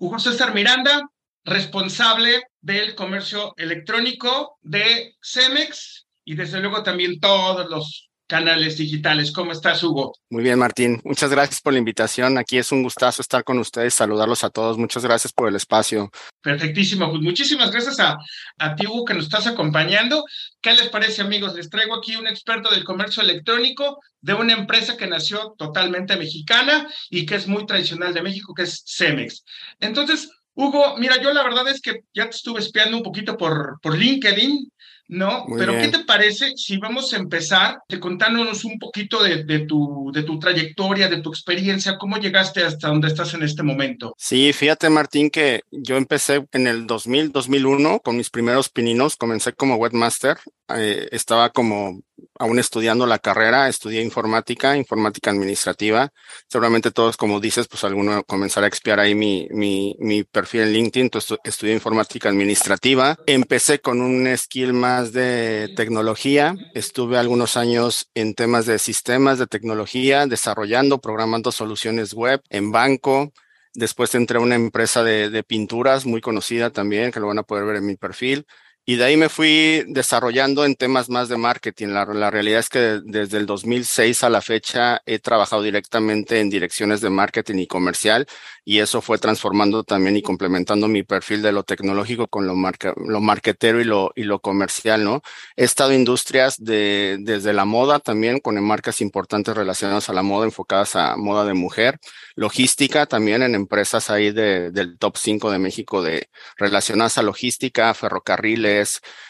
Hugo César Miranda, responsable del comercio electrónico de Cemex y desde luego también todos los canales digitales. ¿Cómo estás, Hugo? Muy bien, Martín. Muchas gracias por la invitación. Aquí es un gustazo estar con ustedes, saludarlos a todos. Muchas gracias por el espacio. Perfectísimo. Pues muchísimas gracias a, a ti, Hugo, que nos estás acompañando. ¿Qué les parece, amigos? Les traigo aquí un experto del comercio electrónico de una empresa que nació totalmente mexicana y que es muy tradicional de México, que es Cemex. Entonces, Hugo, mira, yo la verdad es que ya te estuve espiando un poquito por, por LinkedIn ¿no? Pero ¿qué te parece si vamos a empezar contándonos un poquito de, de, tu, de tu trayectoria, de tu experiencia, cómo llegaste hasta donde estás en este momento? Sí, fíjate Martín que yo empecé en el 2000, 2001 con mis primeros pininos, comencé como webmaster, eh, estaba como aún estudiando la carrera, estudié informática, informática administrativa. Seguramente todos, como dices, pues alguno comenzará a expiar ahí mi, mi, mi perfil en LinkedIn. Entonces, estudié informática administrativa. Empecé con un skill más de tecnología. Estuve algunos años en temas de sistemas de tecnología, desarrollando, programando soluciones web en banco. Después entré a una empresa de, de pinturas muy conocida también, que lo van a poder ver en mi perfil. Y de ahí me fui desarrollando en temas más de marketing. La, la, realidad es que desde el 2006 a la fecha he trabajado directamente en direcciones de marketing y comercial y eso fue transformando también y complementando mi perfil de lo tecnológico con lo, marca, lo marketero y lo, y lo comercial, ¿no? He estado en industrias de, desde la moda también con marcas importantes relacionadas a la moda, enfocadas a moda de mujer, logística también en empresas ahí de, del top 5 de México de relacionadas a logística, ferrocarriles,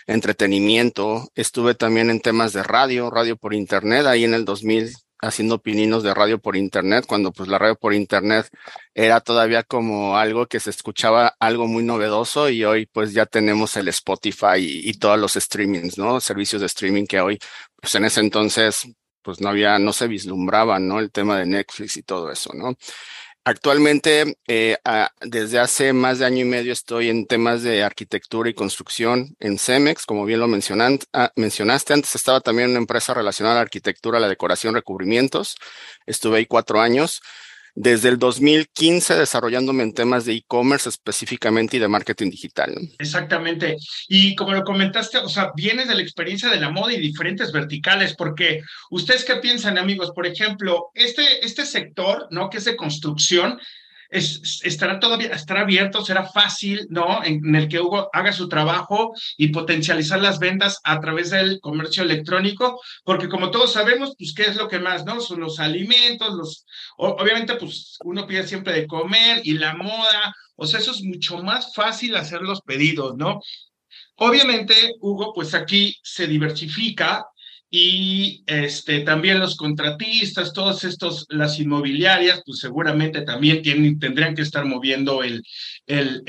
entretenimiento. Estuve también en temas de radio, radio por internet, ahí en el 2000 haciendo pininos de radio por internet, cuando pues la radio por internet era todavía como algo que se escuchaba algo muy novedoso y hoy pues ya tenemos el Spotify y, y todos los streamings, ¿no? Servicios de streaming que hoy, pues en ese entonces pues no había, no se vislumbraba, ¿no? El tema de Netflix y todo eso, ¿no? Actualmente, eh, desde hace más de año y medio estoy en temas de arquitectura y construcción en Cemex, como bien lo mencionan, ah, mencionaste. Antes estaba también en una empresa relacionada a la arquitectura, la decoración, recubrimientos. Estuve ahí cuatro años desde el 2015 desarrollándome en temas de e-commerce específicamente y de marketing digital. Exactamente. Y como lo comentaste, o sea, vienes de la experiencia de la moda y diferentes verticales, porque ustedes qué piensan, amigos, por ejemplo, este, este sector, ¿no? Que es de construcción, es, estará todavía, estará abierto, será fácil, ¿no? En, el que Hugo haga su trabajo y potencializar las ventas a través del comercio electrónico, porque como todos sabemos, pues, ¿qué es lo que más, no? Son los alimentos, los, obviamente, pues, uno pide siempre de comer y la moda, o sea, eso es mucho más fácil hacer los pedidos, ¿no? Obviamente, Hugo, pues aquí se diversifica y este, también los contratistas, todos estos, las inmobiliarias, pues seguramente también tienen, tendrían que estar moviendo el, el,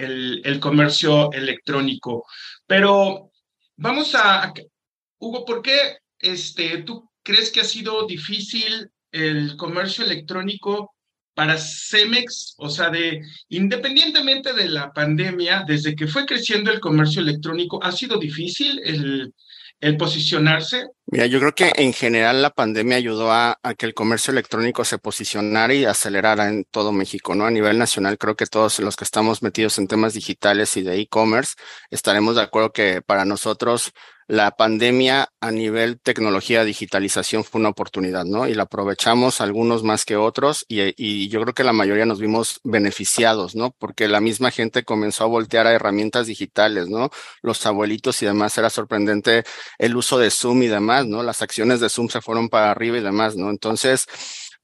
el, comercio electrónico. Pero vamos a, Hugo, ¿por qué este, tú crees que ha sido difícil el comercio electrónico para Cemex, o sea, de independientemente de la pandemia, desde que fue creciendo el comercio electrónico, ha sido difícil el, el posicionarse? Mira, yo creo que en general la pandemia ayudó a, a, que el comercio electrónico se posicionara y acelerara en todo México, ¿no? A nivel nacional, creo que todos los que estamos metidos en temas digitales y de e-commerce estaremos de acuerdo que para nosotros la pandemia a nivel tecnología, digitalización fue una oportunidad, ¿no? Y la aprovechamos algunos más que otros y, y, yo creo que la mayoría nos vimos beneficiados, ¿no? Porque la misma gente comenzó a voltear a herramientas digitales, ¿no? Los abuelitos y demás, era sorprendente el uso de Zoom y demás, ¿no? Las acciones de Zoom se fueron para arriba y demás, ¿no? Entonces,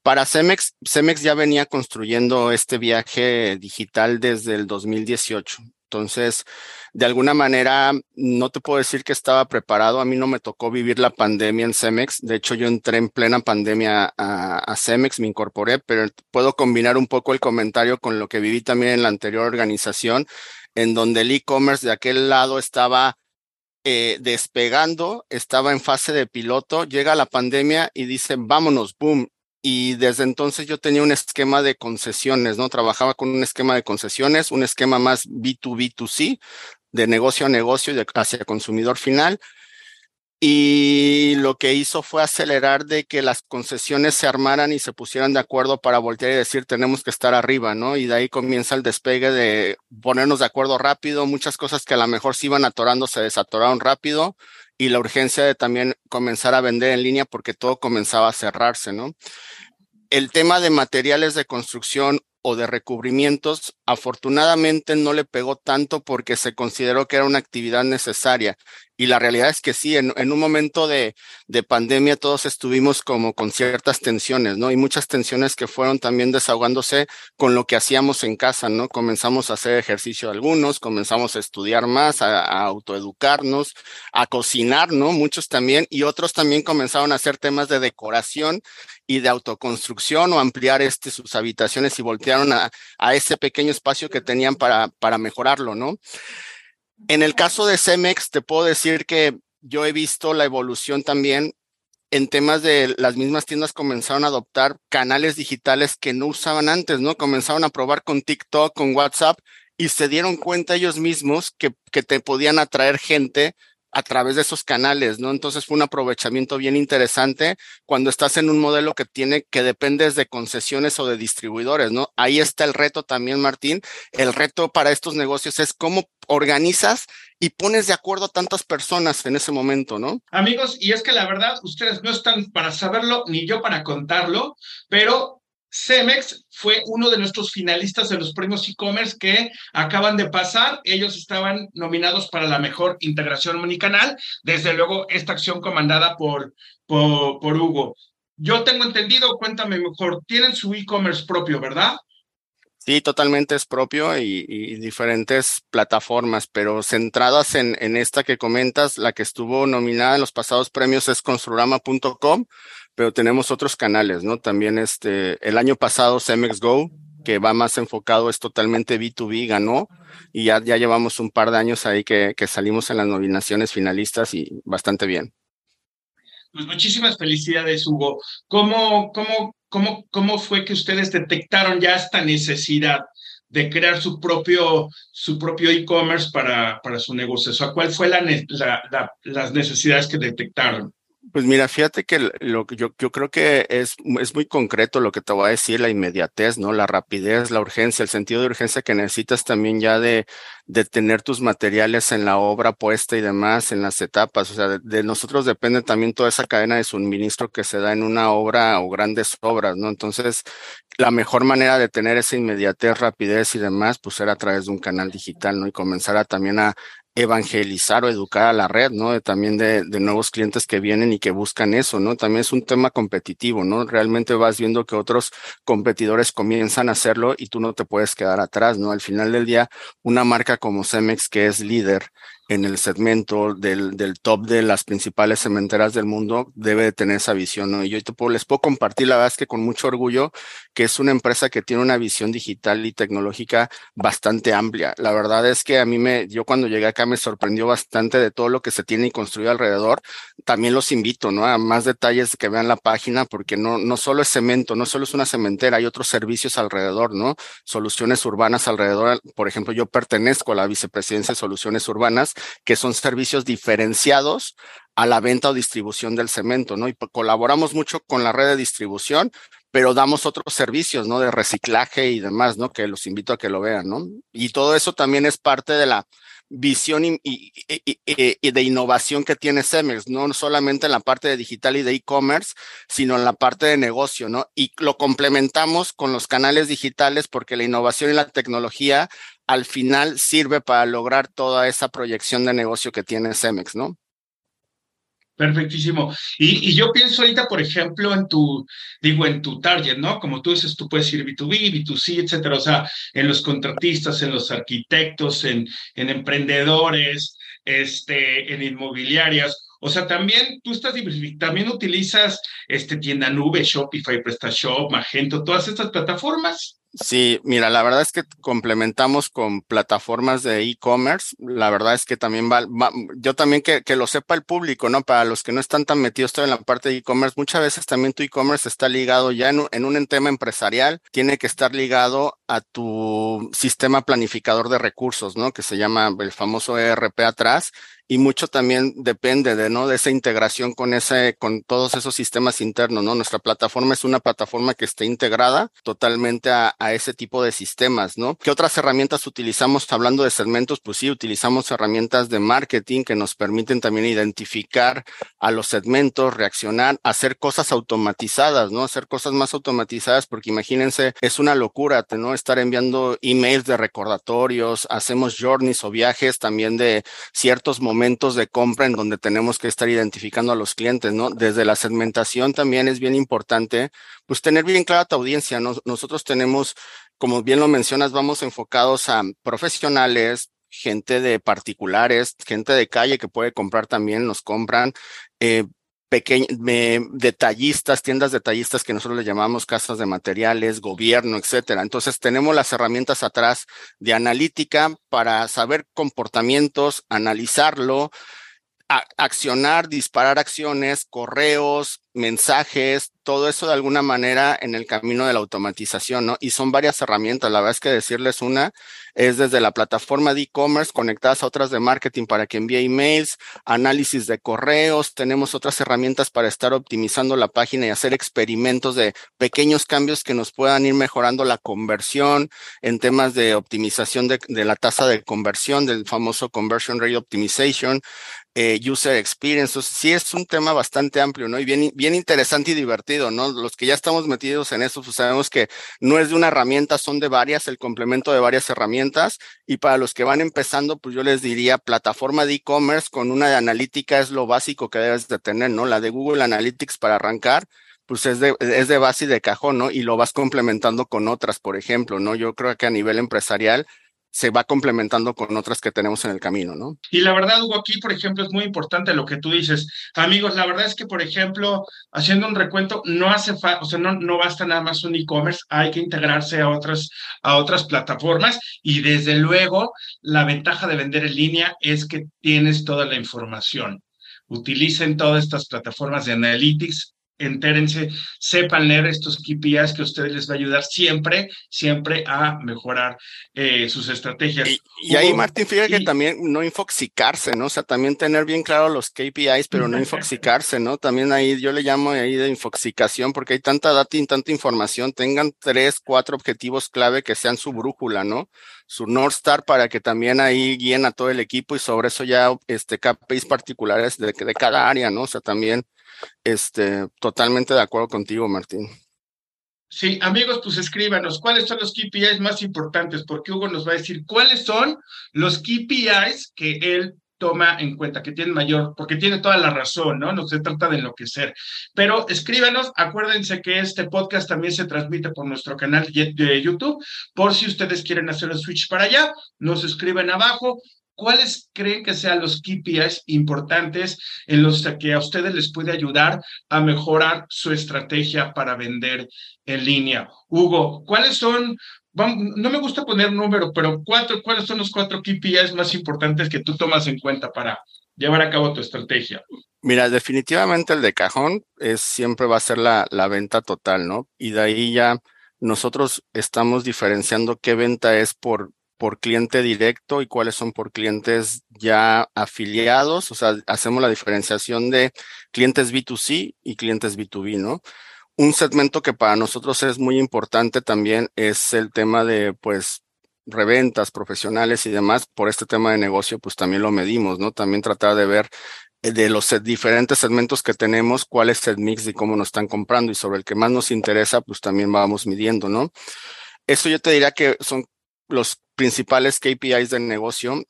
para Cemex, Cemex ya venía construyendo este viaje digital desde el 2018. Entonces, de alguna manera, no te puedo decir que estaba preparado. A mí no me tocó vivir la pandemia en Cemex. De hecho, yo entré en plena pandemia a, a Cemex, me incorporé, pero puedo combinar un poco el comentario con lo que viví también en la anterior organización, en donde el e-commerce de aquel lado estaba eh, despegando, estaba en fase de piloto, llega la pandemia y dicen, vámonos, boom, y desde entonces yo tenía un esquema de concesiones, ¿no? Trabajaba con un esquema de concesiones, un esquema más B2B2C, de negocio a negocio y de, hacia consumidor final. y lo que hizo fue acelerar de que las concesiones se armaran y se pusieran de acuerdo para voltear y decir tenemos que estar arriba, ¿no? Y de ahí comienza el despegue de ponernos de acuerdo rápido, muchas cosas que a lo mejor se iban atorando se desatoraron rápido y la urgencia de también comenzar a vender en línea porque todo comenzaba a cerrarse, ¿no? El tema de materiales de construcción o de recubrimientos, afortunadamente no le pegó tanto porque se consideró que era una actividad necesaria. Y la realidad es que sí, en, un momento de, de, pandemia todos estuvimos como con ciertas tensiones, ¿no? Y muchas tensiones que fueron también desahogándose con lo que hacíamos en casa, ¿no? Comenzamos a hacer ejercicio algunos, comenzamos a estudiar más, a, a autoeducarnos, a cocinar, ¿no? Muchos también, y otros también comenzaron a hacer temas de decoración y de autoconstrucción o ampliar este, sus habitaciones y voltearon a, a ese pequeño espacio que tenían para, para mejorarlo, ¿no? En el caso de Cemex, te puedo decir que yo he visto la evolución también en temas de las mismas tiendas comenzaron a adoptar canales digitales que no usaban antes, ¿no? Comenzaron a probar con TikTok, con WhatsApp y se dieron cuenta ellos mismos que, que te podían atraer gente a través de esos canales, ¿no? Entonces fue un aprovechamiento bien interesante cuando estás en un modelo que tiene, que dependes de concesiones o de distribuidores, ¿no? Ahí está el reto también, Martín. El reto para estos negocios es cómo organizas y pones de acuerdo a tantas personas en ese momento, ¿no? Amigos, y es que la verdad, ustedes no están para saberlo ni yo para contarlo, pero Cemex fue uno de nuestros finalistas de los premios e-commerce que acaban de pasar. Ellos estaban nominados para la mejor integración omnicanal. Desde luego, esta acción comandada por, por, por Hugo. Yo tengo entendido, cuéntame mejor, tienen su e-commerce propio, ¿verdad? Sí, totalmente es propio y, y, diferentes plataformas, pero centradas en, en esta que comentas, la que estuvo nominada en los pasados premios es construrama.com, pero tenemos otros canales, ¿no? También este, el año pasado Cemex Go, que va más enfocado, es totalmente B2B, ganó, y ya, ya llevamos un par de años ahí que, que salimos en las nominaciones finalistas y bastante bien. Pues muchísimas felicidades, Hugo. ¿Cómo, cómo, cómo, cómo fue que ustedes detectaron ya esta necesidad de crear su propio su propio e-commerce para, para su negocio? O sea, ¿cuál fue la, la, la, las necesidades que detectaron? Pues mira, fíjate que lo que yo, yo creo que es, es muy concreto lo que te voy a decir, la inmediatez, ¿no? La rapidez, la urgencia, el sentido de urgencia que necesitas también ya de, de tener tus materiales en la obra puesta y demás, en las etapas. O sea, de, nosotros depende también toda esa cadena de suministro que se da en una obra o grandes obras, ¿no? Entonces, la mejor manera de tener esa inmediatez, rapidez y demás, pues era a través de un canal digital, ¿no? Y comenzar a también a, evangelizar o educar a la red, ¿no? También de, de, nuevos clientes que vienen y que buscan eso, ¿no? También es un tema competitivo, ¿no? Realmente vas viendo que otros competidores comienzan a hacerlo y tú no te puedes quedar atrás, ¿no? Al final del día, una marca como Cemex, que es líder en el segmento del, del top de las principales cementeras del mundo debe de tener esa visión, ¿no? Y yo les puedo compartir, la verdad es que con mucho orgullo, que es una empresa que tiene una visión digital y tecnológica bastante amplia. La verdad es que a mí me, yo cuando llegué acá me sorprendió bastante de todo lo que se tiene y construido alrededor. También los invito, ¿no? A más detalles que vean la página, porque no, no solo es cemento, no solo es una cementera, hay otros servicios alrededor, ¿no? Soluciones urbanas alrededor. Por ejemplo, yo pertenezco a la vicepresidencia de soluciones urbanas que son servicios diferenciados a la venta o distribución del cemento, ¿no? Y colaboramos mucho con la red de distribución, pero damos otros servicios, ¿no? De reciclaje y demás, ¿no? Que los invito a que lo vean, ¿no? Y todo eso también es parte de la visión y, de innovación que tiene Cemex, no solamente en la parte de digital y de e-commerce, sino en la parte de negocio, ¿no? Y lo complementamos con los canales digitales porque la innovación y la tecnología al final sirve para lograr toda esa proyección de negocio que tiene Cemex, ¿no? Perfectísimo. Y, yo pienso ahorita, por ejemplo, en tu, digo, en tu target, ¿no? Como tú dices, tú puedes ir B2B, B2C, etcétera. O sea, en los contratistas, en los arquitectos, en, en emprendedores, este, en inmobiliarias. O sea, también tú estás también utilizas este tienda nube, Shopify, PrestaShop, Magento, todas estas plataformas. Sí, mira, la verdad es que complementamos con plataformas de e-commerce. La verdad es que también va, va yo también que, que, lo sepa el público, ¿no? Para los que no están tan metidos en la parte de e-commerce, muchas veces también tu e-commerce está ligado ya en, en un tema empresarial, tiene que estar ligado a tu sistema planificador de recursos, ¿no? Que se llama el famoso ERP atrás y mucho también depende de, ¿no? De esa integración con ese, con todos esos sistemas internos, ¿no? Nuestra plataforma es una plataforma que esté integrada totalmente a, a ese tipo de sistemas, ¿no? ¿Qué otras herramientas utilizamos hablando de segmentos? Pues sí, utilizamos herramientas de marketing que nos permiten también identificar a los segmentos, reaccionar, hacer cosas automatizadas, ¿no? Hacer cosas más automatizadas, porque imagínense, es una locura, ¿no? Estar enviando emails de recordatorios, hacemos journeys o viajes también de ciertos momentos de compra en donde tenemos que estar identificando a los clientes, ¿no? Desde la segmentación también es bien importante, pues tener bien clara tu audiencia, ¿no? Nosotros tenemos, como bien lo mencionas, vamos enfocados a profesionales, gente de particulares, gente de calle que puede comprar también, nos compran, eh, detallistas, tiendas detallistas que nosotros le llamamos casas de materiales, gobierno, etcétera. Entonces tenemos las herramientas atrás de analítica para saber comportamientos, analizarlo, accionar, disparar acciones, correos, mensajes, todo eso de alguna manera en el camino de la automatización, ¿no? Y son varias herramientas. La verdad es que decirles una es desde la plataforma de e-commerce conectadas a otras de marketing para que envíe emails, análisis de correos. Tenemos otras herramientas para estar optimizando la página y hacer experimentos de pequeños cambios que nos puedan ir mejorando la conversión en temas de optimización de, de la tasa de conversión, del famoso conversion rate optimization, eh, user experience. sí es un tema bastante amplio, ¿no? Y bien, bien interesante y divertido, ¿no? Los que ya estamos metidos en eso, pues sabemos que no es de una herramienta, son de varias, el complemento de varias herramientas. Y para los que van empezando, pues yo les diría, plataforma de e-commerce con una de analítica es lo básico que debes de tener, ¿no? La de Google Analytics para arrancar, pues es de, es de base y de cajón, ¿no? Y lo vas complementando con otras, por ejemplo, ¿no? Yo creo que a nivel empresarial, se va complementando con otras que tenemos en el camino, ¿no? Y la verdad, Hugo, aquí, por ejemplo, es muy importante lo que tú dices. Amigos, la verdad es que, por ejemplo, haciendo un recuento, no hace falta, o sea, no, no basta nada más un e-commerce, hay que integrarse a otras, a otras plataformas y desde luego la ventaja de vender en línea es que tienes toda la información. Utilicen todas estas plataformas de analytics entérense, sepan leer estos KPIs que a ustedes les va a ayudar siempre, siempre a mejorar eh, sus estrategias. Y, ahí, Martín, fíjate que también no infoxicarse, ¿no? O sea, también tener bien claro los KPIs, pero no infoxicarse, ¿no? También ahí yo le llamo ahí de infoxicación porque hay tanta data y tanta información. Tengan tres, cuatro objetivos clave que sean su brújula, ¿no? Su North Star para que también ahí guíen a todo el equipo y sobre eso ya este KPIs particulares de, de cada área, ¿no? O sea, también este, totalmente de acuerdo contigo, Martín. Sí, amigos, pues escríbanos cuáles son los KPIs más importantes, porque Hugo nos va a decir cuáles son los KPIs que él toma en cuenta, que tiene mayor, porque tiene toda la razón, ¿no? No se trata de enloquecer. Pero escríbanos, acuérdense que este podcast también se transmite por nuestro canal de YouTube, por si ustedes quieren hacer el switch para allá, nos escriben abajo, ¿Cuáles creen que sean los KPIs importantes en los que a ustedes les puede ayudar a mejorar su estrategia para vender en línea? Hugo, ¿cuáles son, no me gusta poner número, pero cuatro, ¿cuáles son los cuatro KPIs más importantes que tú tomas en cuenta para llevar a cabo tu estrategia? Mira, definitivamente el de cajón es siempre va a ser la, la venta total, ¿no? Y de ahí ya nosotros estamos diferenciando qué venta es por por cliente directo y cuáles son por clientes ya afiliados. O sea, hacemos la diferenciación de clientes B2C y clientes B2B, ¿no? Un segmento que para nosotros es muy importante también es el tema de, pues, reventas profesionales y demás. Por este tema de negocio, pues también lo medimos, ¿no? También tratar de ver eh, de los diferentes segmentos que tenemos, cuál es el mix y cómo nos están comprando y sobre el que más nos interesa, pues también vamos midiendo, ¿no? Eso yo te diría que son los principales KPIs del negocio.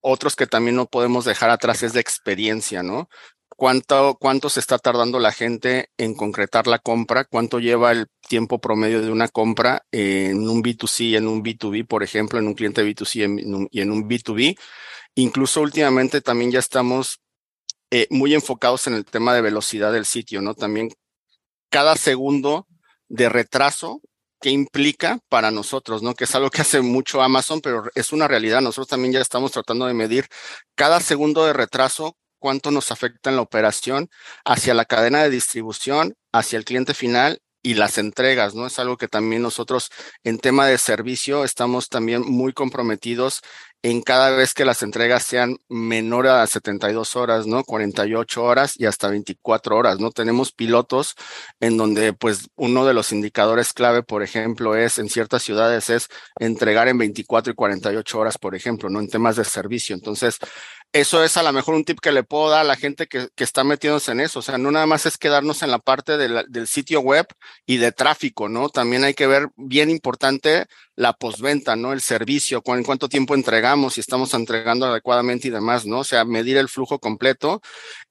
Otros que también no podemos dejar atrás es de experiencia, ¿no? ¿Cuánto, cuánto se está tardando la gente en concretar la compra? ¿Cuánto lleva el tiempo promedio de una compra en un B2C y en un B2B, por ejemplo, en un cliente B2C y en un B2B? Incluso últimamente también ya estamos eh, muy enfocados en el tema de velocidad del sitio, ¿no? También cada segundo de retraso qué implica para nosotros, ¿no? Que es algo que hace mucho Amazon, pero es una realidad. Nosotros también ya estamos tratando de medir cada segundo de retraso, cuánto nos afecta en la operación hacia la cadena de distribución, hacia el cliente final y las entregas, ¿no? Es algo que también nosotros en tema de servicio estamos también muy comprometidos en cada vez que las entregas sean menor a 72 horas, ¿no? 48 horas y hasta 24 horas, ¿no? Tenemos pilotos en donde, pues, uno de los indicadores clave, por ejemplo, es en ciertas ciudades es entregar en 24 y 48 horas, por ejemplo, ¿no? En temas de servicio. Entonces, eso es a lo mejor un tip que le puedo dar a la gente que, que está metiéndose en eso. O sea, no nada más es quedarnos en la parte del sitio web y de tráfico, ¿no? También hay que ver, bien importante, la postventa, ¿no? El servicio, en cuánto tiempo entregamos, si estamos entregando adecuadamente y demás, ¿no? O sea, medir el flujo completo.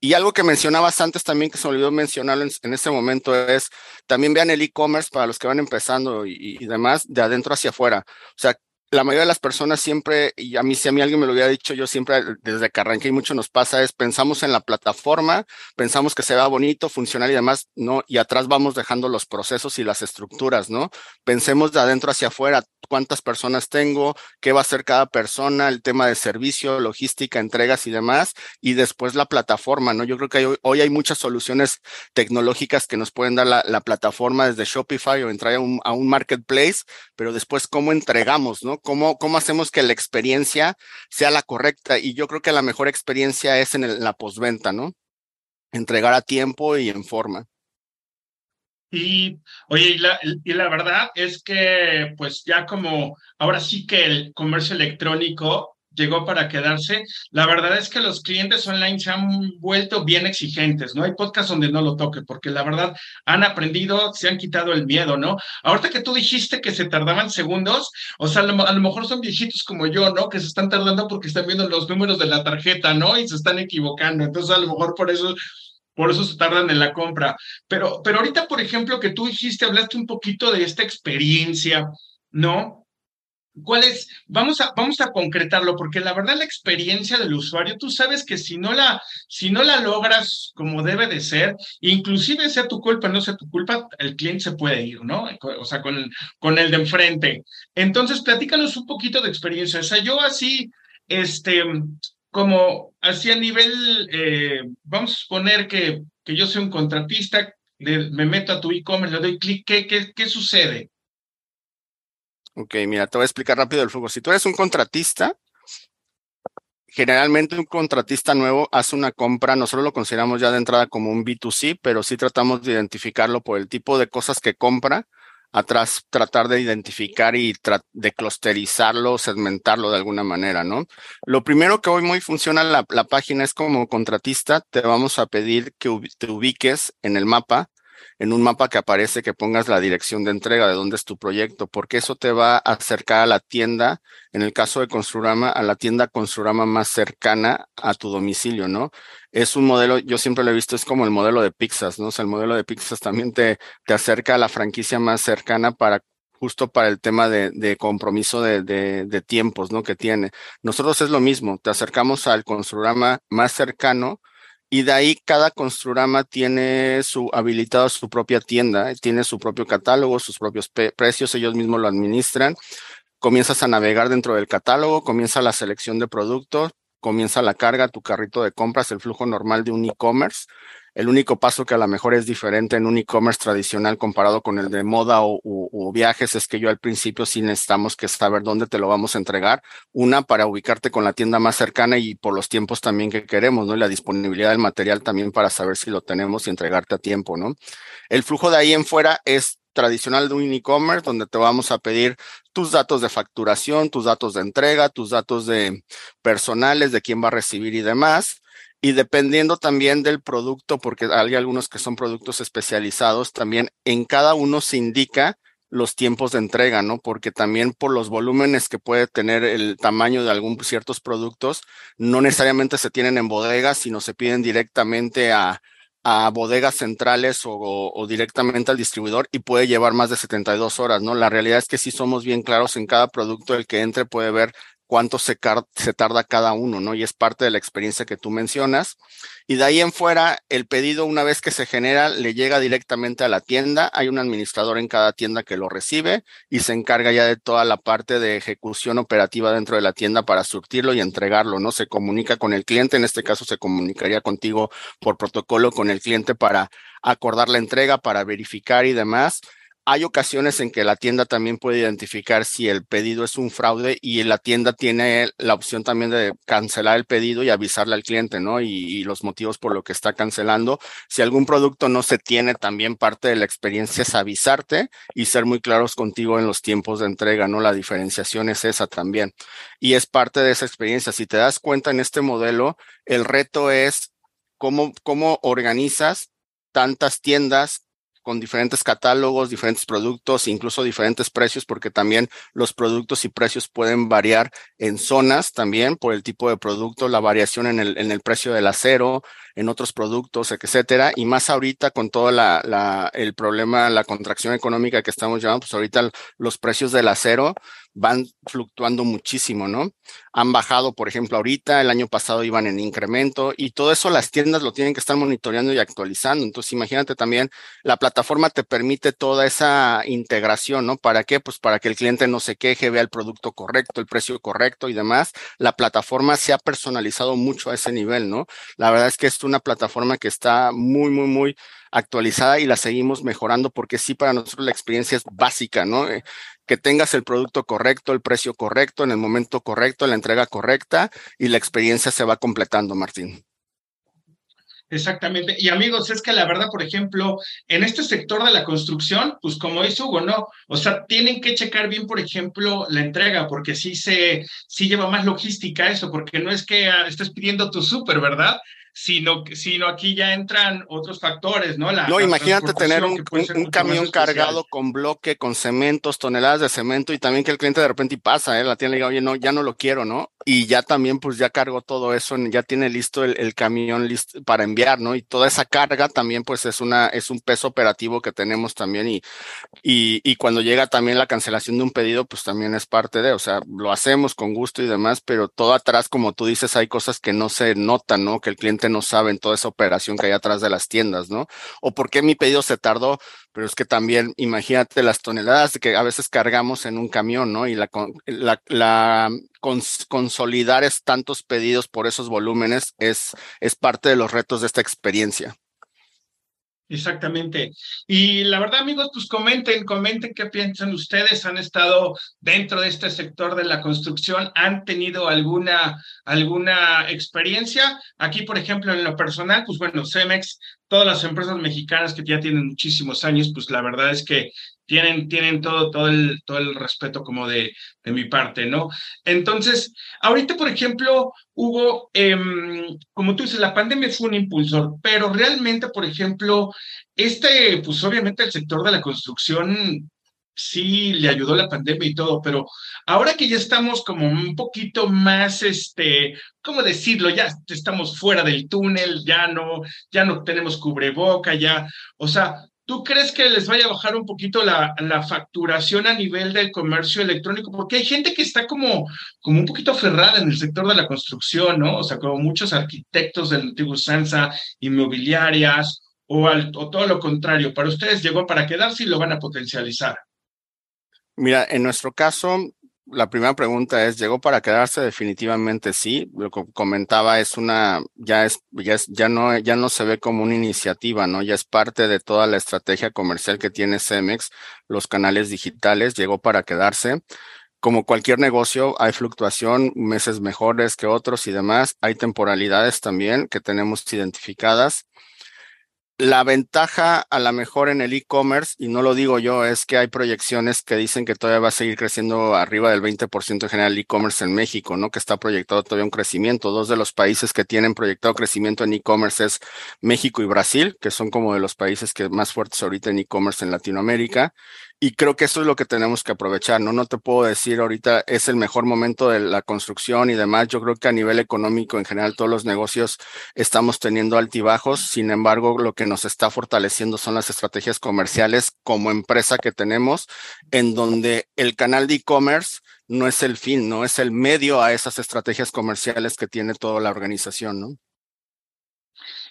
Y algo que mencionabas antes también, que se olvidó mencionar en, en este momento, es también vean el e-commerce para los que van empezando y, y demás, de adentro hacia afuera. O sea, la mayoría de las personas siempre, y a mí si a mí alguien me lo hubiera dicho, yo siempre desde que arranqué y mucho nos pasa es pensamos en la plataforma, pensamos que se vea bonito, funcional y demás, ¿no? Y atrás vamos dejando los procesos y las estructuras, ¿no? Pensemos de adentro hacia afuera, cuántas personas tengo, qué va a hacer cada persona, el tema de servicio, logística, entregas y demás, y después la plataforma, ¿no? Yo creo que hoy, hay muchas soluciones tecnológicas que nos pueden dar la, plataforma desde Shopify o entrar a un, a un marketplace, pero después cómo entregamos, ¿no? ¿Cómo, ¿Cómo hacemos que la experiencia sea la correcta? Y yo creo que la mejor experiencia es en, la postventa, ¿no? Entregar a tiempo y en forma. Y oye, y la, y la, verdad es que pues ya como ahora sí que el comercio electrónico llegó para quedarse. La verdad es que los clientes online se han vuelto bien exigentes, ¿no? Hay podcasts donde no lo toque, porque la verdad han aprendido, se han quitado el miedo, ¿no? Ahorita que tú dijiste que se tardaban segundos, o sea, a lo, mejor son viejitos como yo, ¿no? Que se están tardando porque están viendo los números de la tarjeta, ¿no? Y se están equivocando. Entonces, a lo mejor por eso por eso se tardan en la compra. Pero, pero ahorita, por ejemplo, que tú dijiste, hablaste un poquito de esta experiencia, ¿no? ¿Cuál es? Vamos a, vamos a concretarlo, porque la verdad la experiencia del usuario, tú sabes que si no la, si no la logras como debe de ser, inclusive sea tu culpa, no sea tu culpa, el cliente se puede ir, ¿no? O sea, con con el de enfrente. Entonces, platícanos un poquito de experiencia. O sea, yo así, este, como así a nivel, eh, vamos a suponer que, que yo soy un contratista, me meto a tu e-commerce, le doy clic, ¿qué, qué, qué sucede? Ok, mira, te voy a explicar rápido el flujo. Si tú eres un contratista, generalmente un contratista nuevo hace una compra, nosotros lo consideramos ya de entrada como un B2C, pero sí tratamos de identificarlo por el tipo de cosas que compra, atrás tratar de identificar y de clusterizarlo, segmentarlo de alguna manera, ¿no? Lo primero que hoy muy funciona la, la página es como contratista, te vamos a pedir que te ubiques en el mapa en un mapa que aparece que pongas la dirección de entrega de dónde es tu proyecto, porque eso te va a acercar a la tienda, en el caso de Construrama, a la tienda Construrama más cercana a tu domicilio, ¿no? Es un modelo, yo siempre lo he visto, es como el modelo de Pixas, ¿no? O sea, el modelo de Pixas también te, te acerca a la franquicia más cercana para justo para el tema de, compromiso de, tiempos, ¿no? Que tiene. Nosotros es lo mismo, te acercamos al Construrama más cercano, y de ahí cada Construrama tiene su habilitado su propia tienda, tiene su propio catálogo, sus propios precios, ellos mismos lo administran. Comienzas a navegar dentro del catálogo, comienza la selección de productos, comienza la carga, tu carrito de compras, el flujo normal de un e-commerce. El único paso que a lo mejor es diferente en un e-commerce tradicional comparado con el de moda o, viajes es que yo al principio sí necesitamos que saber dónde te lo vamos a entregar. Una, para ubicarte con la tienda más cercana y por los tiempos también que queremos, ¿no? Y la disponibilidad del material también para saber si lo tenemos y entregarte a tiempo, ¿no? El flujo de ahí en fuera es tradicional de un e-commerce donde te vamos a pedir tus datos de facturación, tus datos de entrega, tus datos de personales, de quién va a recibir y demás. Y dependiendo también del producto, porque hay algunos que son productos especializados, también en cada uno se indica los tiempos de entrega, ¿no? Porque también por los volúmenes que puede tener el tamaño de algunos ciertos productos, no necesariamente se tienen en bodegas, sino se piden directamente a, a bodegas centrales o, directamente al distribuidor y puede llevar más de 72 horas, ¿no? La realidad es que sí somos bien claros en cada producto el que entre puede ver cuánto se, tarda cada uno, ¿no? Y es parte de la experiencia que tú mencionas. Y de ahí en fuera, el pedido, una vez que se genera, le llega directamente a la tienda. Hay un administrador en cada tienda que lo recibe y se encarga ya de toda la parte de ejecución operativa dentro de la tienda para surtirlo y entregarlo, ¿no? Se comunica con el cliente, en este caso se comunicaría contigo por protocolo con el cliente para acordar la entrega, para verificar y demás hay ocasiones en que la tienda también puede identificar si el pedido es un fraude y la tienda tiene la opción también de cancelar el pedido y avisarle al cliente, ¿no? Y, los motivos por lo que está cancelando. Si algún producto no se tiene, también parte de la experiencia es avisarte y ser muy claros contigo en los tiempos de entrega, ¿no? La diferenciación es esa también. Y es parte de esa experiencia. Si te das cuenta en este modelo, el reto es cómo, cómo organizas tantas tiendas con diferentes catálogos, diferentes productos, incluso diferentes precios, porque también los productos y precios pueden variar en zonas también por el tipo de producto, la variación en el, en el precio del acero, en otros productos, etcétera. Y más ahorita con todo la, la, el problema, la contracción económica que estamos llevando, pues ahorita los precios del acero van fluctuando muchísimo, ¿no? Han bajado, por ejemplo, ahorita, el año pasado iban en incremento y todo eso las tiendas lo tienen que estar monitoreando y actualizando. Entonces, imagínate también, la plataforma te permite toda esa integración, ¿no? ¿Para qué? Pues para que el cliente no se queje, vea el producto correcto, el precio correcto y demás. La plataforma se ha personalizado mucho a ese nivel, ¿no? La verdad es que es una plataforma que está muy, muy, muy actualizada y la seguimos mejorando porque sí, para nosotros la experiencia es básica, ¿no? Que tengas el producto correcto, el precio correcto, en el momento correcto, la entrega correcta y la experiencia se va completando, Martín. Exactamente. Y amigos, es que la verdad, por ejemplo, en este sector de la construcción, pues como dice Hugo, no, o sea, tienen que checar bien, por ejemplo, la entrega, porque sí se, sí lleva más logística eso, porque no es que ah, estés pidiendo tu súper, ¿verdad? Sino, sino aquí ya entran otros factores, ¿no? La, no, imagínate tener un, un, camión cargado con bloque, con cementos, toneladas de cemento y también que el cliente de repente pasa, ¿eh? La tienda le diga, oye, no, ya no lo quiero, ¿no? Y ya también, pues ya cargó todo eso, ya tiene listo el, el camión listo para enviar, ¿no? Y toda esa carga también, pues es una, es un peso operativo que tenemos también y, y, y cuando llega también la cancelación de un pedido, pues también es parte de, o sea, lo hacemos con gusto y demás, pero todo atrás, como tú dices, hay cosas que no se notan, ¿no? Que el cliente no saben toda esa operación que hay atrás de las tiendas, ¿no? O por qué mi pedido se tardó, pero es que también imagínate las toneladas que a veces cargamos en un camión, ¿no? Y la, la consolidar es tantos pedidos por esos volúmenes es, es parte de los retos de esta experiencia. Exactamente. Y la verdad, amigos, pues comenten, comenten qué piensan ustedes. ¿Han estado dentro de este sector de la construcción? ¿Han tenido alguna, alguna experiencia? Aquí, por ejemplo, en lo personal, pues bueno, Cemex, todas las empresas mexicanas que ya tienen muchísimos años, pues la verdad es que tienen, tienen todo, todo, el, todo el respeto como de, de mi parte, ¿no? Entonces, ahorita, por ejemplo, hubo, em, como tú dices, la pandemia fue un impulsor, pero realmente, por ejemplo, este, pues obviamente el sector de la construcción sí le ayudó la pandemia y todo, pero ahora que ya estamos como un poquito más, este, ¿cómo decirlo? Ya estamos fuera del túnel, ya no, ya no tenemos cubreboca, ya, o sea, ¿Tú crees que les vaya a bajar un poquito la, facturación a nivel del comercio electrónico? Porque hay gente que está como, como un poquito aferrada en el sector de la construcción, ¿no? O sea, como muchos arquitectos de la antigua usanza, inmobiliarias, o todo lo contrario. Para ustedes llegó para quedarse y lo van a potencializar. Mira, en nuestro caso, la primera pregunta es, ¿llegó para quedarse? Definitivamente sí. Lo que comentaba es una, ya es, ya ya no, ya no se ve como una iniciativa, ¿no? Ya es parte de toda la estrategia comercial que tiene Cemex, los canales digitales, llegó para quedarse. Como cualquier negocio, hay fluctuación, meses mejores que otros y demás. Hay temporalidades también que tenemos identificadas la ventaja a la mejor en el e-commerce, y no lo digo yo, es que hay proyecciones que dicen que todavía va a seguir creciendo arriba del 20% en general e-commerce en México, ¿no? Que está proyectado todavía un crecimiento. Dos de los países que tienen proyectado crecimiento en e-commerce es México y Brasil, que son como de los países que más fuertes ahorita en e-commerce en Latinoamérica. Y creo que eso es lo que tenemos que aprovechar, ¿no? No te puedo decir ahorita es el mejor momento de la construcción y demás. Yo creo que a nivel económico, en general, todos los negocios estamos teniendo altibajos. Sin embargo, lo que nos está fortaleciendo son las estrategias comerciales como empresa que tenemos, en donde el canal de e-commerce no es el fin, no es el medio a esas estrategias comerciales que tiene toda la organización, ¿no?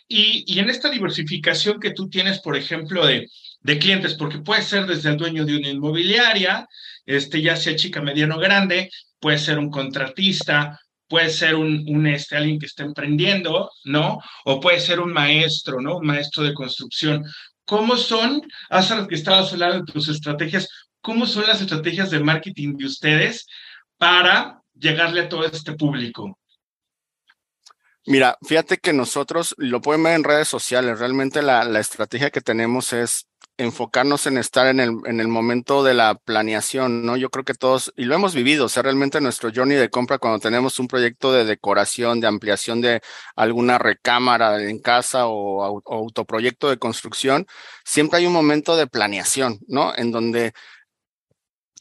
Y, y en esta diversificación que tú tienes, por ejemplo, de de clientes, porque puede ser desde el dueño de una inmobiliaria, este, ya sea chica, mediano, grande, puede ser un contratista, puede ser un, este, alguien que está emprendiendo, ¿no? O puede ser un maestro, ¿no? Un maestro de construcción. ¿cómo son, hasta lo que estabas hablando de tus estrategias, cómo son las estrategias de marketing de ustedes para llegarle a todo este público? Mira, fíjate que nosotros lo pueden ver en redes sociales. Realmente la, la estrategia que tenemos es enfocarnos en estar en el, en el momento de la planeación, ¿no? Yo creo que todos, y lo hemos vivido, o sea, realmente nuestro journey de compra cuando tenemos un proyecto de decoración, de ampliación de alguna recámara en casa o, o autoproyecto de construcción, siempre hay un momento de planeación, ¿no? En donde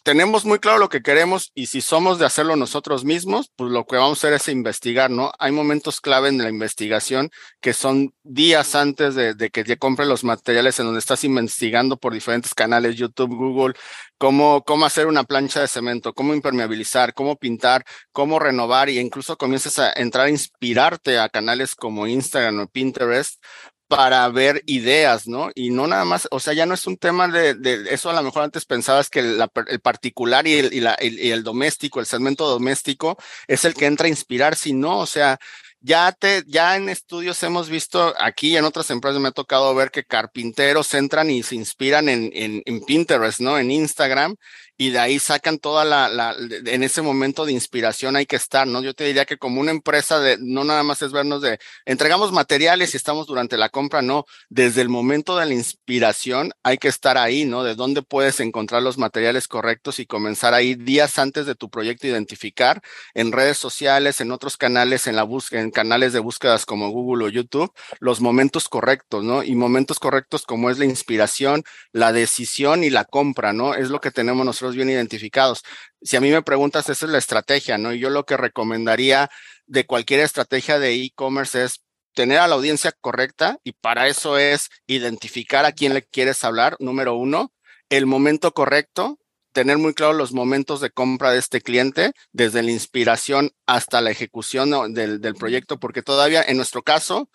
tenemos muy claro lo que queremos y si somos de hacerlo nosotros mismos, pues lo que vamos a hacer es investigar, ¿no? Hay momentos clave en la investigación que son días antes de, que te compre los materiales en donde estás investigando por diferentes canales, YouTube, Google, cómo, cómo hacer una plancha de cemento, cómo impermeabilizar, cómo pintar, cómo renovar y incluso comienzas a entrar a inspirarte a canales como Instagram o Pinterest para ver ideas, ¿no? Y no nada más, o sea, ya no es un tema de, de eso a lo mejor antes pensabas que el particular y el, y, la, el, y el doméstico, el segmento doméstico es el que entra a inspirar, sino, o sea, ya te, ya en estudios hemos visto aquí en otras empresas me ha tocado ver que carpinteros entran y se inspiran en, en, en Pinterest, ¿no? En Instagram y de ahí sacan toda la, en ese momento de inspiración hay que estar, ¿no? Yo te diría que como una empresa de, no nada más es vernos de, entregamos materiales y estamos durante la compra, no, desde el momento de la inspiración hay que estar ahí, ¿no? De dónde puedes encontrar los materiales correctos y comenzar ahí días antes de tu proyecto identificar en redes sociales, en otros canales, en la búsqueda, en canales de búsquedas como Google o YouTube, los momentos correctos, ¿no? Y momentos correctos como es la inspiración, la decisión y la compra, ¿no? Es lo que tenemos nosotros bien identificados. Si a mí me preguntas, esa es la estrategia, ¿no? Y yo lo que recomendaría de cualquier estrategia de e-commerce es tener a la audiencia correcta y para eso es identificar a quién le quieres hablar, número uno, el momento correcto, tener muy claro los momentos de compra de este cliente, desde la inspiración hasta la ejecución del, del proyecto, porque todavía en nuestro caso,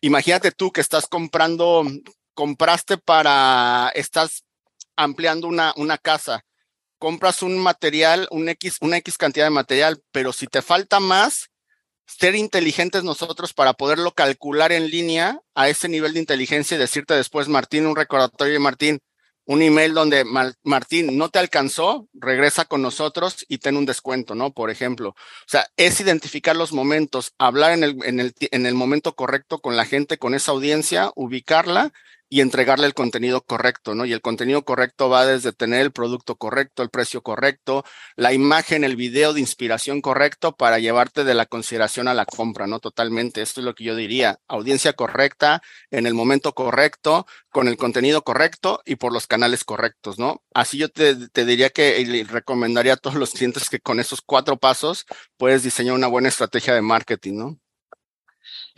imagínate tú que estás comprando, compraste para, estás ampliando una, una casa compras un material, X, una X cantidad de material, pero si te falta más, ser inteligentes nosotros para poderlo calcular en línea a ese nivel de inteligencia y decirte después, Martín, un recordatorio de Martín, un email donde Martín no te alcanzó, regresa con nosotros y ten un descuento, ¿no? Por ejemplo. O sea, es identificar los momentos, hablar en el, en el, en el momento correcto con la gente, con esa audiencia, ubicarla y entregarle el contenido correcto, ¿no? Y el contenido correcto va desde tener el producto correcto, el precio correcto, la imagen, el video de inspiración correcto para llevarte de la consideración a la compra, ¿no? Totalmente. Esto es lo que yo diría. Audiencia correcta, en el momento correcto, con el contenido correcto y por los canales correctos, ¿no? Así yo te, te diría que le recomendaría a todos los clientes que con esos cuatro pasos puedes diseñar una buena estrategia de marketing, ¿no?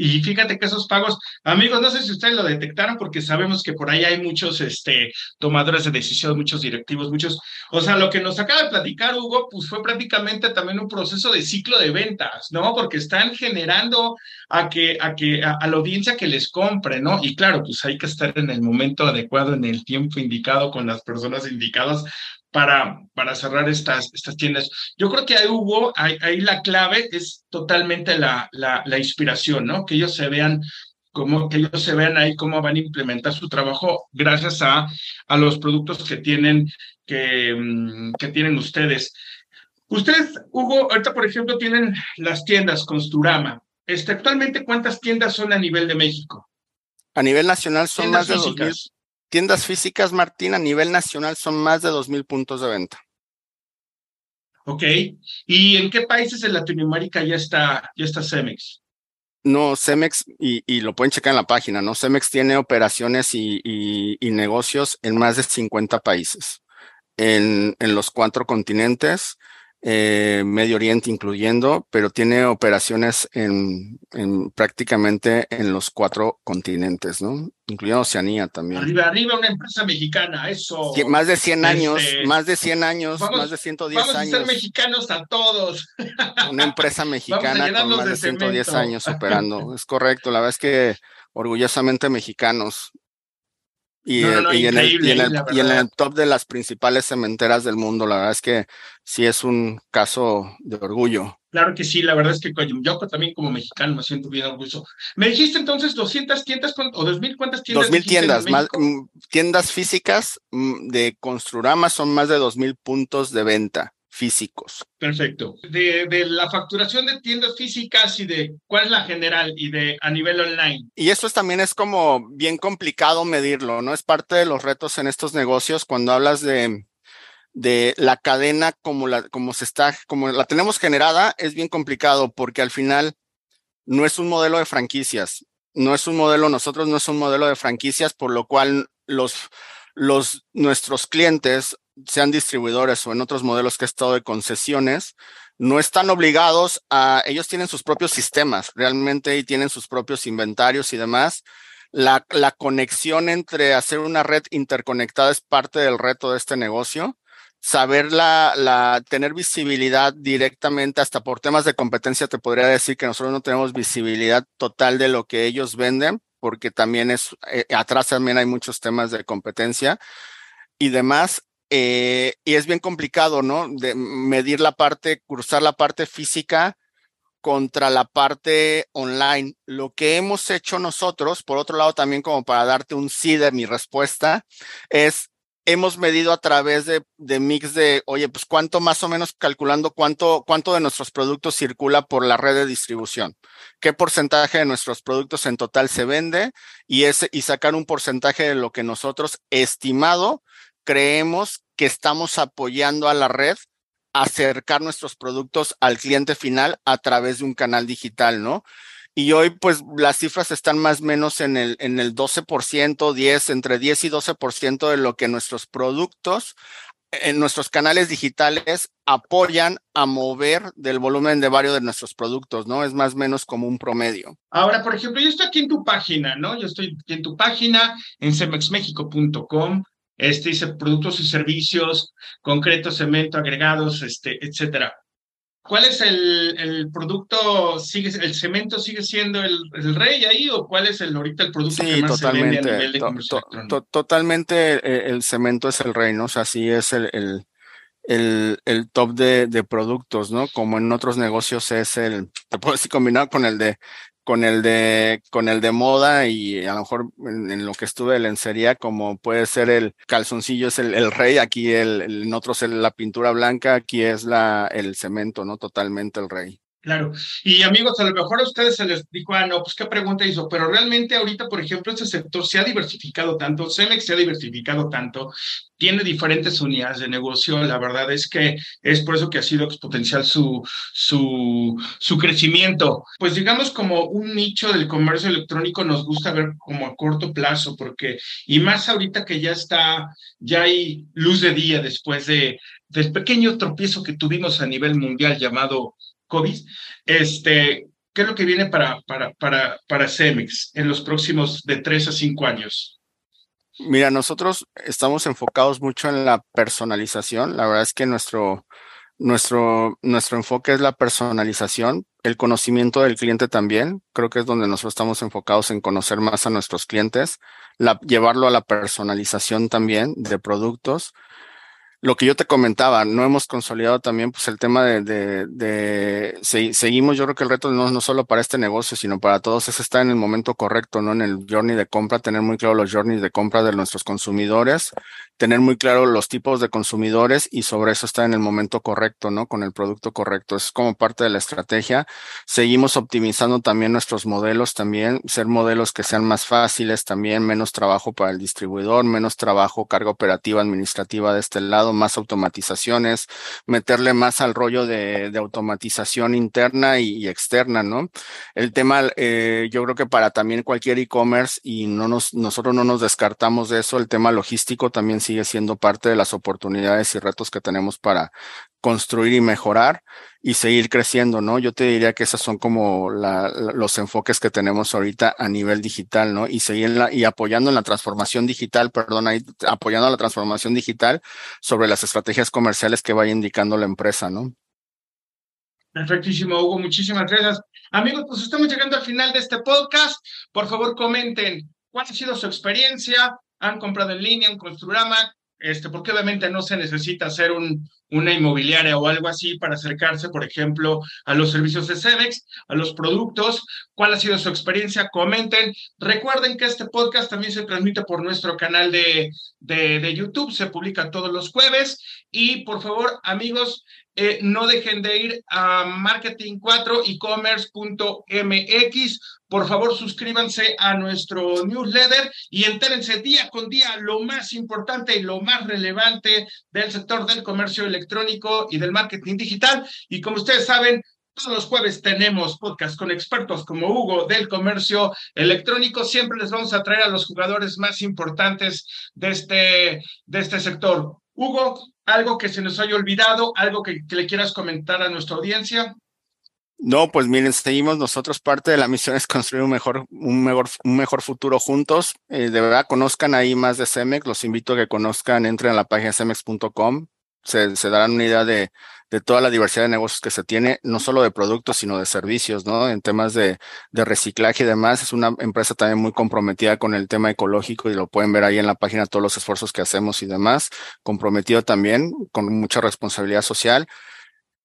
Y fíjate que esos pagos, amigos, no sé si ustedes lo detectaron porque sabemos que por ahí hay muchos este, tomadores de decisión, muchos directivos, muchos, o sea, lo que nos acaba de platicar Hugo, pues fue prácticamente también un proceso de ciclo de ventas, ¿no? Porque están generando a que, a que, a, a la audiencia que les compre, ¿no? Y claro, pues hay que estar en el momento adecuado, en el tiempo indicado, con las personas indicadas para, para cerrar estas, estas tiendas. Yo creo que ahí hubo, ahí, ahí la clave es totalmente la, la, la, inspiración, ¿no? Que ellos se vean como que ellos se vean ahí cómo van a implementar su trabajo gracias a, a los productos que tienen, que, mm, que tienen ustedes. Ustedes, Hugo, ahorita, por ejemplo, tienen las tiendas Construrama. Este, actualmente, ¿cuántas tiendas son a nivel de México? A nivel nacional son tiendas más de tiendas físicas, Martín, a nivel nacional son más de 2.000 puntos de venta. Ok. ¿Y en qué países en Latinoamérica ya está, ya está Cemex? No, Cemex, y, y, lo pueden checar en la página, ¿no? Cemex tiene operaciones y, y, y negocios en más de 50 países, en, en los cuatro continentes, eh, Medio Oriente incluyendo, pero tiene operaciones en, en, prácticamente en los cuatro continentes, ¿no? Incluyendo Oceanía también. Arriba, arriba una empresa mexicana, eso. Más de 100 años, este, más de 100 años, vamos, más de 110 vamos años. Vamos a ser mexicanos a todos. Una empresa mexicana con más de, de 110 años operando. Es correcto, la verdad es que orgullosamente mexicanos. Y, no, no, no, y, en el, y, en el, y, en el, top de las principales cementeras del mundo, la verdad es que sí es un caso de orgullo. Claro que sí, la verdad es que yo también como mexicano me siento bien orgulloso. Me dijiste entonces 200 tiendas o 2000 cuántas tiendas? 2000 tiendas, más, mm, tiendas físicas mm, de Construrama son más de 2000 puntos de venta físicos. Perfecto. De, de, la facturación de tiendas físicas y de cuál es la general y de a nivel online. Y eso también es como bien complicado medirlo, ¿no? Es parte de los retos en estos negocios cuando hablas de, de la cadena como la, como se está, como la tenemos generada, es bien complicado porque al final no es un modelo de franquicias, no es un modelo, nosotros no es un modelo de franquicias, por lo cual los, los, nuestros clientes sean distribuidores o en otros modelos que he estado de concesiones, no están obligados a, ellos tienen sus propios sistemas realmente y tienen sus propios inventarios y demás. La, la conexión entre hacer una red interconectada es parte del reto de este negocio. Saber la, la, tener visibilidad directamente, hasta por temas de competencia, te podría decir que nosotros no tenemos visibilidad total de lo que ellos venden, porque también es, eh, atrás también hay muchos temas de competencia y demás. Eh, y es bien complicado, ¿no? De medir la parte, cruzar la parte física contra la parte online. Lo que hemos hecho nosotros, por otro lado, también como para darte un sí de mi respuesta, es hemos medido a través de, de, mix de, oye, pues cuánto más o menos calculando cuánto, cuánto de nuestros productos circula por la red de distribución, qué porcentaje de nuestros productos en total se vende y, ese, y sacar un porcentaje de lo que nosotros estimado creemos que estamos apoyando a la red a acercar nuestros productos al cliente final a través de un canal digital, ¿no? Y hoy, pues, las cifras están más o menos en el, en el 12%, 10, entre 10 y 12% de lo que nuestros productos en nuestros canales digitales apoyan a mover del volumen de varios de nuestros productos, ¿no? Es más o menos como un promedio. Ahora, por ejemplo, yo estoy aquí en tu página, ¿no? Yo estoy aquí en tu página, en cemexmexico.com, este dice productos y servicios, concreto, cemento, agregados, este, etcétera. ¿Cuál es el, el, producto? Sigue, ¿El cemento sigue siendo el, el, rey ahí o cuál es el ahorita el producto que más totalmente, se vende a nivel de comercio to, Totalmente eh, el, cemento es el rey, ¿no? O sea, sí es el, el, el, el top de, de, productos, ¿no? Como en otros negocios es el, te puedo decir combinado con el de con el de con el de moda y a lo mejor en, lo que estuve de lencería como puede ser el calzoncillo es el, rey aquí el, el, en otros la pintura blanca aquí es la el cemento no totalmente el rey Claro. Y amigos, a lo mejor a ustedes se les dijo, ah, no, pues qué pregunta hizo, pero realmente ahorita, por ejemplo, este sector se ha diversificado tanto, Cemex se ha diversificado tanto, tiene diferentes unidades de negocio, la verdad es que es por eso que ha sido exponencial su, su, su crecimiento. Pues digamos como un nicho del comercio electrónico nos gusta ver como a corto plazo, porque, y más ahorita que ya está, ya hay luz de día después de, del pequeño tropiezo que tuvimos a nivel mundial llamado COVID, este, ¿qué es lo que viene para, para, para, para Cemex en los próximos de tres a cinco años? Mira, nosotros estamos enfocados mucho en la personalización. La verdad es que nuestro, nuestro, nuestro enfoque es la personalización, el conocimiento del cliente también. Creo que es donde nosotros estamos enfocados en conocer más a nuestros clientes, la, llevarlo a la personalización también de productos lo que yo te comentaba, no hemos consolidado también pues el tema de, de, de seguimos, yo creo que el reto no, no solo para este negocio, sino para todos es estar en el momento correcto, ¿no? En el journey de compra, tener muy claro los journeys de compra de nuestros consumidores, tener muy claro los tipos de consumidores y sobre eso estar en el momento correcto, ¿no? Con el producto correcto. Es como parte de la estrategia. Seguimos optimizando también nuestros modelos también, ser modelos que sean más fáciles también, menos trabajo para el distribuidor, menos trabajo, carga operativa, administrativa de este lado más automatizaciones, meterle más al rollo de, automatización interna y, y, externa, ¿no? El tema, eh, yo creo que para también cualquier e-commerce y no nos, nosotros no nos descartamos de eso, el tema logístico también sigue siendo parte de las oportunidades y retos que tenemos para construir y mejorar y seguir creciendo, ¿no? Yo te diría que esos son como los enfoques que tenemos ahorita a nivel digital, ¿no? Y seguir la, y apoyando en la transformación digital, perdón, ahí, apoyando la transformación digital sobre las estrategias comerciales que vaya indicando la empresa, ¿no? Perfectísimo, Hugo, muchísimas gracias. Amigos, pues estamos llegando al final de este podcast. Por favor, comenten cuál ha sido su experiencia. ¿Han comprado en línea un Construrama? este, porque obviamente no se necesita hacer un, una inmobiliaria o algo así para acercarse, por ejemplo, a los servicios de Cemex, a los productos, cuál ha sido su experiencia, comenten. Recuerden que este podcast también se transmite por nuestro canal de, de, de YouTube, se publica todos los jueves y por favor, amigos, eh, no dejen de ir a marketing4ecommerce.mx. Por favor, suscríbanse a nuestro newsletter y entérense día con día lo más importante y lo más relevante del sector del comercio electrónico y del marketing digital. Y como ustedes saben, todos los jueves tenemos podcast con expertos como Hugo del comercio electrónico. Siempre les vamos a traer a los jugadores más importantes de este, de este sector. Hugo, algo que se nos haya olvidado, algo que, le quieras comentar a nuestra audiencia. No, pues miren, seguimos nosotros. Parte de la misión es construir un mejor, un mejor, un mejor futuro juntos. Eh, de verdad, conozcan ahí más de Cemex. Los invito a que conozcan, entren a la página cemex.com. Se, se darán una idea de, de toda la diversidad de negocios que se tiene, no solo de productos, sino de servicios, ¿no? En temas de, de, reciclaje y demás. Es una empresa también muy comprometida con el tema ecológico y lo pueden ver ahí en la página todos los esfuerzos que hacemos y demás. Comprometido también con mucha responsabilidad social.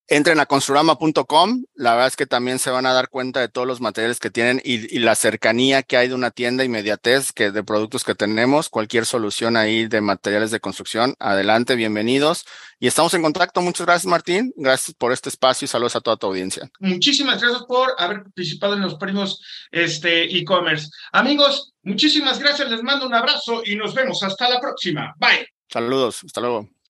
Entren a construrama.com, la verdad es que también se van a dar cuenta de todos los materiales que tienen y, y, la cercanía que hay de una tienda, inmediatez que de productos que tenemos, cualquier solución ahí de materiales de construcción, adelante, bienvenidos. Y estamos en contacto. Muchas gracias, Martín. Gracias por este espacio y saludos a toda tu audiencia. Muchísimas gracias por haber participado en los primos este, e-commerce. Amigos, muchísimas gracias. Les mando un abrazo y nos vemos. Hasta la próxima. Bye. Saludos. Hasta luego.